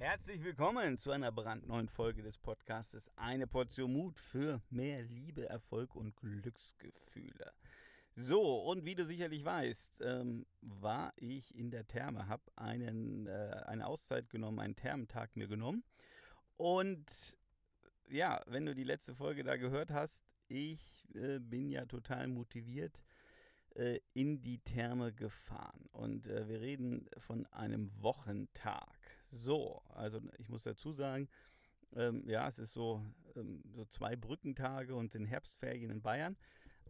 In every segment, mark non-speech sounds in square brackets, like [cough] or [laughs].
Herzlich willkommen zu einer brandneuen Folge des Podcastes Eine Portion Mut für mehr Liebe, Erfolg und Glücksgefühle. So, und wie du sicherlich weißt, ähm, war ich in der Therme, habe einen, äh, eine Auszeit genommen, einen Thermentag mir genommen. Und ja, wenn du die letzte Folge da gehört hast, ich äh, bin ja total motiviert äh, in die Therme gefahren. Und äh, wir reden von einem Wochentag. So, also ich muss dazu sagen, ähm, ja, es ist so, ähm, so zwei Brückentage und den Herbstferien in Bayern.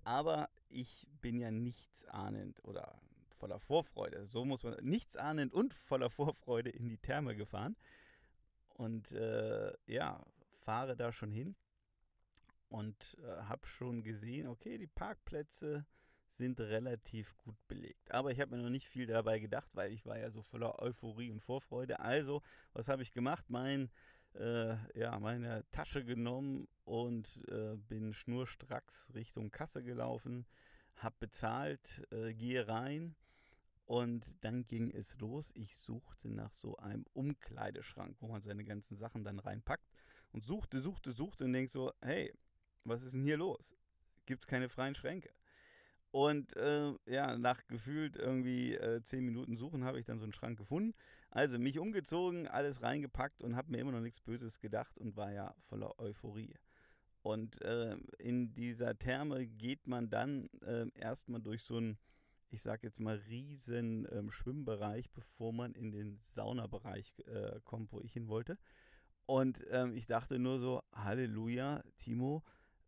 Aber ich bin ja nichtsahnend oder voller Vorfreude, so muss man, nichtsahnend und voller Vorfreude in die Therme gefahren. Und äh, ja, fahre da schon hin und äh, habe schon gesehen, okay, die Parkplätze sind relativ gut belegt. Aber ich habe mir noch nicht viel dabei gedacht, weil ich war ja so voller Euphorie und Vorfreude. Also, was habe ich gemacht? Mein, äh, ja, meine Tasche genommen und äh, bin schnurstracks Richtung Kasse gelaufen, habe bezahlt, äh, gehe rein. Und dann ging es los. Ich suchte nach so einem Umkleideschrank, wo man seine ganzen Sachen dann reinpackt. Und suchte, suchte, suchte und denke so, hey, was ist denn hier los? Gibt es keine freien Schränke? Und äh, ja, nach gefühlt irgendwie äh, zehn Minuten Suchen habe ich dann so einen Schrank gefunden. Also mich umgezogen, alles reingepackt und habe mir immer noch nichts Böses gedacht und war ja voller Euphorie. Und äh, in dieser Therme geht man dann äh, erstmal durch so einen, ich sag jetzt mal, riesen ähm, Schwimmbereich, bevor man in den Saunabereich äh, kommt, wo ich hin wollte. Und ähm, ich dachte nur so, Halleluja, Timo,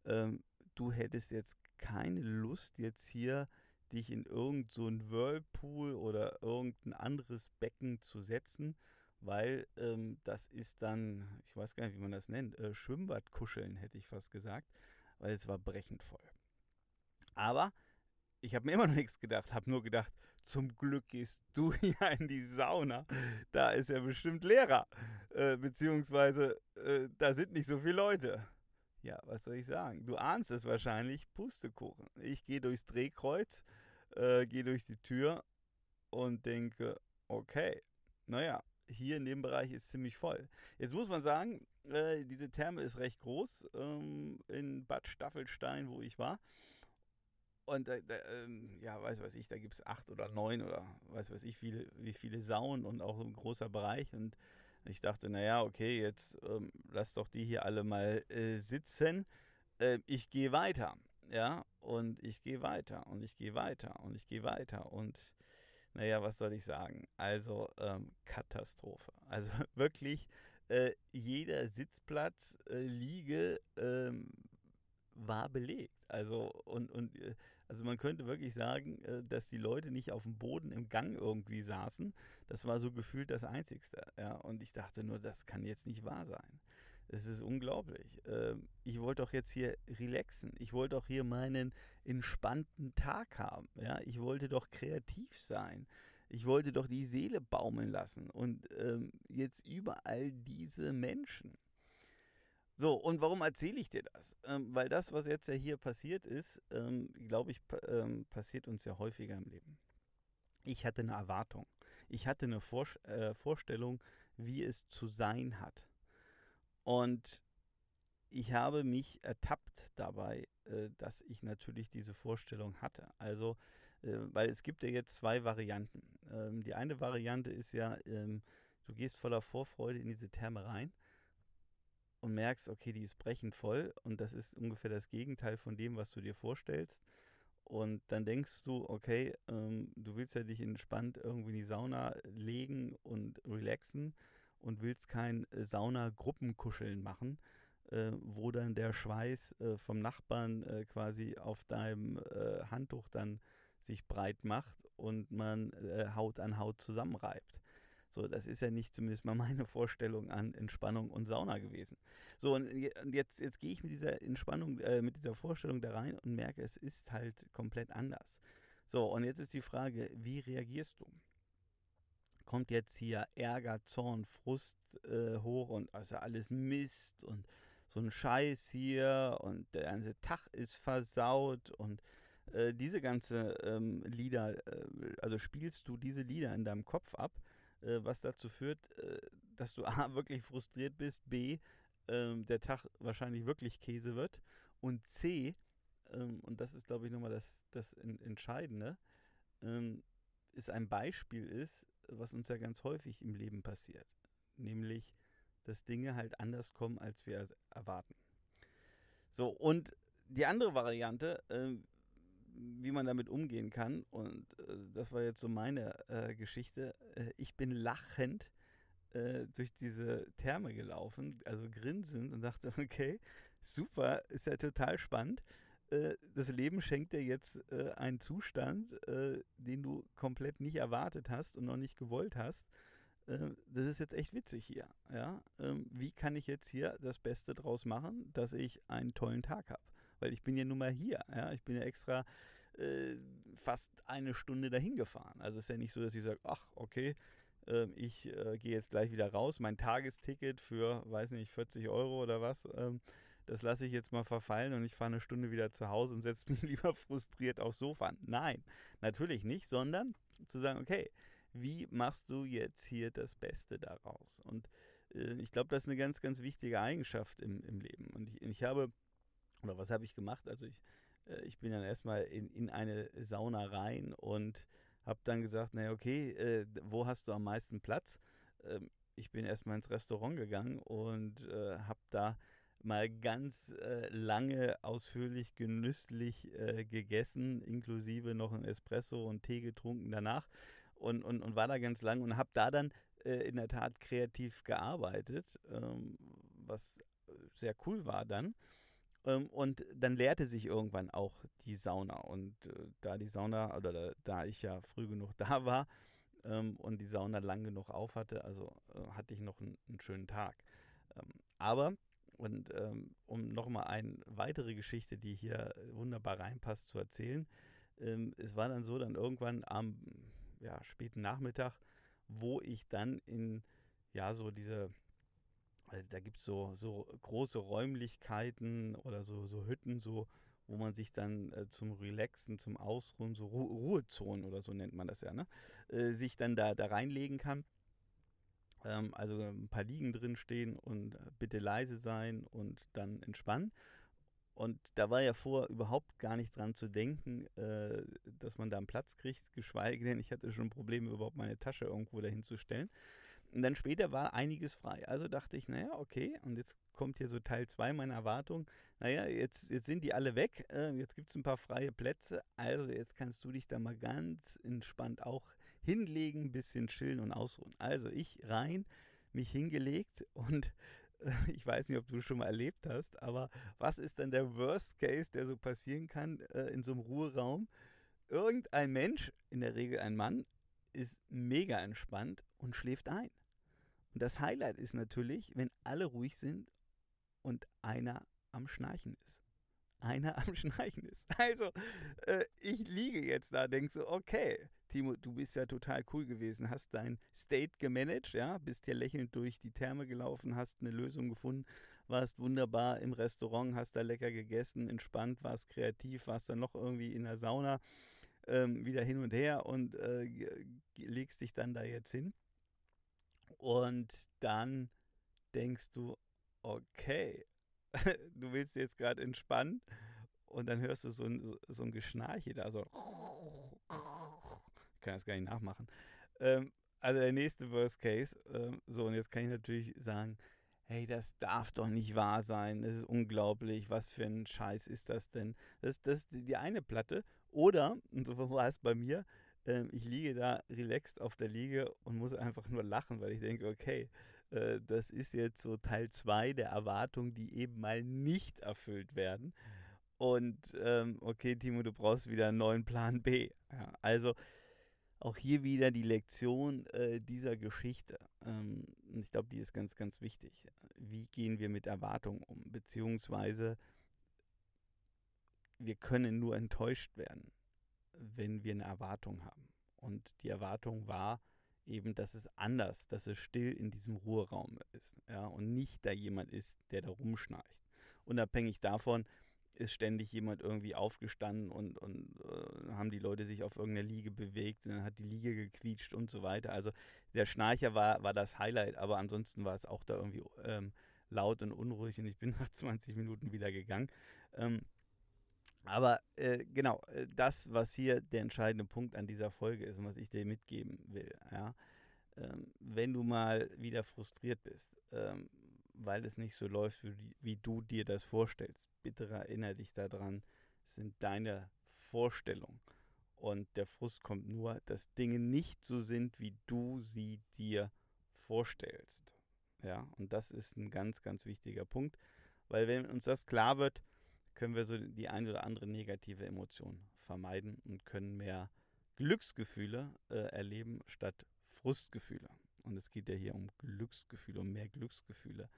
ähm, du hättest jetzt keine Lust, jetzt hier dich in irgendein so Whirlpool oder irgendein anderes Becken zu setzen, weil ähm, das ist dann, ich weiß gar nicht, wie man das nennt, äh, Schwimmbadkuscheln, hätte ich fast gesagt, weil es war brechend voll. Aber ich habe mir immer noch nichts gedacht, habe nur gedacht, zum Glück gehst [laughs] du hier in die Sauna, da ist er bestimmt leerer, äh, beziehungsweise äh, da sind nicht so viele Leute. Ja, was soll ich sagen? Du ahnst es wahrscheinlich, Pustekuchen. Ich gehe durchs Drehkreuz, äh, gehe durch die Tür und denke, okay, naja, hier in dem Bereich ist ziemlich voll. Jetzt muss man sagen, äh, diese Therme ist recht groß ähm, in Bad Staffelstein, wo ich war. Und äh, äh, ja, weiß was ich, da gibt es acht oder neun oder weiß was ich, viele, wie viele Saunen und auch ein großer Bereich. Und ich dachte, naja, okay, jetzt ähm, lass doch die hier alle mal äh, sitzen. Äh, ich gehe weiter. Ja, und ich gehe weiter und ich gehe weiter und ich gehe weiter. Und naja, was soll ich sagen? Also ähm, Katastrophe. Also [laughs] wirklich äh, jeder Sitzplatz, äh, Liege ähm, war belegt. Also und, und äh, also man könnte wirklich sagen, äh, dass die Leute nicht auf dem Boden im Gang irgendwie saßen. Das war so gefühlt das Einzigste. Ja, und ich dachte nur, das kann jetzt nicht wahr sein. Es ist unglaublich. Ähm, ich wollte doch jetzt hier relaxen. Ich wollte doch hier meinen entspannten Tag haben. Ja, ich wollte doch kreativ sein. Ich wollte doch die Seele baumeln lassen. Und ähm, jetzt überall diese Menschen. So, und warum erzähle ich dir das? Ähm, weil das, was jetzt ja hier passiert ist, ähm, glaube ich, ähm, passiert uns ja häufiger im Leben. Ich hatte eine Erwartung. Ich hatte eine Vor äh, Vorstellung, wie es zu sein hat. Und ich habe mich ertappt dabei, äh, dass ich natürlich diese Vorstellung hatte. Also, äh, weil es gibt ja jetzt zwei Varianten. Ähm, die eine Variante ist ja, ähm, du gehst voller Vorfreude in diese Therme rein und merkst, okay, die ist brechend voll und das ist ungefähr das Gegenteil von dem, was du dir vorstellst. Und dann denkst du, okay, ähm, du willst ja dich entspannt irgendwie in die Sauna legen und relaxen und willst kein Sauna-Gruppenkuscheln machen, äh, wo dann der Schweiß äh, vom Nachbarn äh, quasi auf deinem äh, Handtuch dann sich breit macht und man äh, Haut an Haut zusammenreibt. So, das ist ja nicht zumindest mal meine Vorstellung an Entspannung und Sauna gewesen. So, und jetzt, jetzt gehe ich mit dieser Entspannung, äh, mit dieser Vorstellung da rein und merke, es ist halt komplett anders. So, und jetzt ist die Frage, wie reagierst du? Kommt jetzt hier Ärger, Zorn, Frust äh, hoch und also alles Mist und so ein Scheiß hier und der ganze Tag ist versaut und äh, diese ganze ähm, Lieder, äh, also spielst du diese Lieder in deinem Kopf ab äh, was dazu führt, äh, dass du A, [laughs] wirklich frustriert bist, B, ähm, der Tag wahrscheinlich wirklich Käse wird und C, ähm, und das ist, glaube ich, nochmal das, das Entscheidende, ähm, ist ein Beispiel ist, was uns ja ganz häufig im Leben passiert. Nämlich, dass Dinge halt anders kommen, als wir erwarten. So, und die andere Variante, äh, wie man damit umgehen kann, und äh, das war jetzt so meine äh, Geschichte, äh, ich bin lachend äh, durch diese Therme gelaufen, also grinsend und dachte, [laughs] okay, super, ist ja total spannend. Äh, das Leben schenkt dir jetzt äh, einen Zustand, den du komplett nicht erwartet hast und noch nicht gewollt hast. Das ist jetzt echt witzig hier. Ja? Ähm, wie kann ich jetzt hier das Beste draus machen, dass ich einen tollen Tag habe? Weil ich bin ja nun mal hier. Ja? Ich bin ja extra äh, fast eine Stunde dahin gefahren. Also ist ja nicht so, dass ich sage, ach, okay, ähm, ich äh, gehe jetzt gleich wieder raus. Mein Tagesticket für, weiß nicht, 40 Euro oder was. Ähm, das lasse ich jetzt mal verfallen und ich fahre eine Stunde wieder zu Hause und setze [laughs] mich lieber frustriert aufs Sofa. Nein, natürlich nicht, sondern zu sagen, okay, wie machst du jetzt hier das Beste daraus? Und äh, ich glaube, das ist eine ganz, ganz wichtige Eigenschaft im, im Leben. Und ich, ich habe, oder was habe ich gemacht? Also ich, äh, ich bin dann erstmal in, in eine Sauna rein und habe dann gesagt, naja, okay, äh, wo hast du am meisten Platz? Ähm, ich bin erstmal ins Restaurant gegangen und äh, habe da mal ganz äh, lange, ausführlich, genüsslich äh, gegessen, inklusive noch ein Espresso und Tee getrunken danach und, und, und war da ganz lang und habe da dann äh, in der Tat kreativ gearbeitet, ähm, was sehr cool war dann. Ähm, und dann leerte sich irgendwann auch die Sauna. Und äh, da die Sauna, oder da, da, ich ja früh genug [laughs] da war ähm, und die Sauna lang genug auf hatte, also äh, hatte ich noch einen, einen schönen Tag. Ähm, aber und ähm, um nochmal eine weitere Geschichte, die hier wunderbar reinpasst, zu erzählen. Ähm, es war dann so, dann irgendwann am ja, späten Nachmittag, wo ich dann in, ja, so diese, da gibt es so, so große Räumlichkeiten oder so, so Hütten, so, wo man sich dann äh, zum Relaxen, zum Ausruhen, so Ru Ruhezonen oder so nennt man das ja, ne? Äh, sich dann da, da reinlegen kann. Ähm, also ein paar Liegen drin stehen und bitte leise sein und dann entspannen. Und da war ja vorher überhaupt gar nicht dran zu denken, äh, dass man da einen Platz kriegt, geschweige denn, ich hatte schon Probleme, überhaupt meine Tasche irgendwo dahin zu stellen. Und dann später war einiges frei. Also dachte ich, naja, okay, und jetzt kommt hier so Teil 2 meiner Erwartung. Naja, jetzt, jetzt sind die alle weg, äh, jetzt gibt es ein paar freie Plätze, also jetzt kannst du dich da mal ganz entspannt auch hinlegen, ein bisschen chillen und ausruhen. Also ich rein, mich hingelegt und äh, ich weiß nicht, ob du schon mal erlebt hast, aber was ist dann der Worst Case, der so passieren kann äh, in so einem Ruheraum? Irgendein Mensch, in der Regel ein Mann, ist mega entspannt und schläft ein. Und das Highlight ist natürlich, wenn alle ruhig sind und einer am Schnarchen ist. Einer am [laughs] Schnarchen ist. Also, äh, ich liege jetzt da, denke so, okay, Timo, du bist ja total cool gewesen, hast dein State gemanagt, ja, bist hier lächelnd durch die Therme gelaufen, hast eine Lösung gefunden, warst wunderbar im Restaurant, hast da lecker gegessen, entspannt, warst kreativ, warst dann noch irgendwie in der Sauna, ähm, wieder hin und her und äh, legst dich dann da jetzt hin. Und dann denkst du, okay, [laughs] du willst jetzt gerade entspannen und dann hörst du so ein, so, ein Geschnarche da, so kann das gar nicht nachmachen. Ähm, also der nächste Worst Case. Ähm, so, und jetzt kann ich natürlich sagen, hey, das darf doch nicht wahr sein. Das ist unglaublich. Was für ein Scheiß ist das denn? Das, das ist die eine Platte. Oder, und so war es bei mir, ähm, ich liege da relaxed auf der Liege und muss einfach nur lachen, weil ich denke, okay, äh, das ist jetzt so Teil 2 der Erwartungen, die eben mal nicht erfüllt werden. Und ähm, okay, Timo, du brauchst wieder einen neuen Plan B. Ja, also auch hier wieder die Lektion äh, dieser Geschichte. Ähm, ich glaube, die ist ganz, ganz wichtig. Wie gehen wir mit Erwartungen um? Beziehungsweise wir können nur enttäuscht werden, wenn wir eine Erwartung haben. Und die Erwartung war eben, dass es anders, dass es still in diesem Ruheraum ist. Ja, und nicht da jemand ist, der da rumschnarcht. Unabhängig davon, ist ständig jemand irgendwie aufgestanden und, und äh, haben die Leute sich auf irgendeiner Liege bewegt und dann hat die Liege gequietscht und so weiter. Also der Schnarcher war, war das Highlight, aber ansonsten war es auch da irgendwie ähm, laut und unruhig und ich bin nach [laughs] 20 Minuten wieder gegangen. Ähm, aber äh, genau, äh, das, was hier der entscheidende Punkt an dieser Folge ist und was ich dir mitgeben will, ja, ähm, wenn du mal wieder frustriert bist, ähm, weil es nicht so läuft, wie, wie, du dir das vorstellst, bitte erinnere dich daran, es sind deine Vorstellungen. Und der Frust kommt nur, dass Dinge nicht so sind, wie du sie dir vorstellst. Ja, und das ist ein ganz, ganz wichtiger Punkt, weil wenn uns das klar wird, können wir so die eine oder andere negative Emotion vermeiden und können mehr Glücksgefühle äh, erleben statt Frustgefühle. Und es geht ja hier um Glücksgefühle, um mehr Glücksgefühle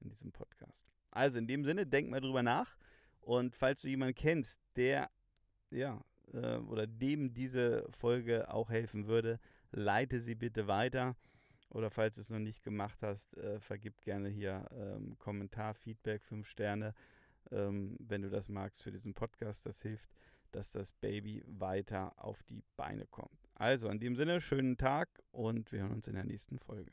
in diesem Podcast. Also in dem Sinne, denk mal drüber nach. Und falls du jemanden kennst, der ja äh, oder dem diese Folge auch helfen würde, leite sie bitte weiter. Oder falls du es noch nicht gemacht hast, äh, vergib gerne hier ähm, Kommentar, Feedback, 5 Sterne, ähm, wenn du das magst für diesen Podcast. Das hilft, dass das Baby weiter auf die Beine kommt. Also in dem Sinne, schönen Tag und wir hören uns in der nächsten Folge.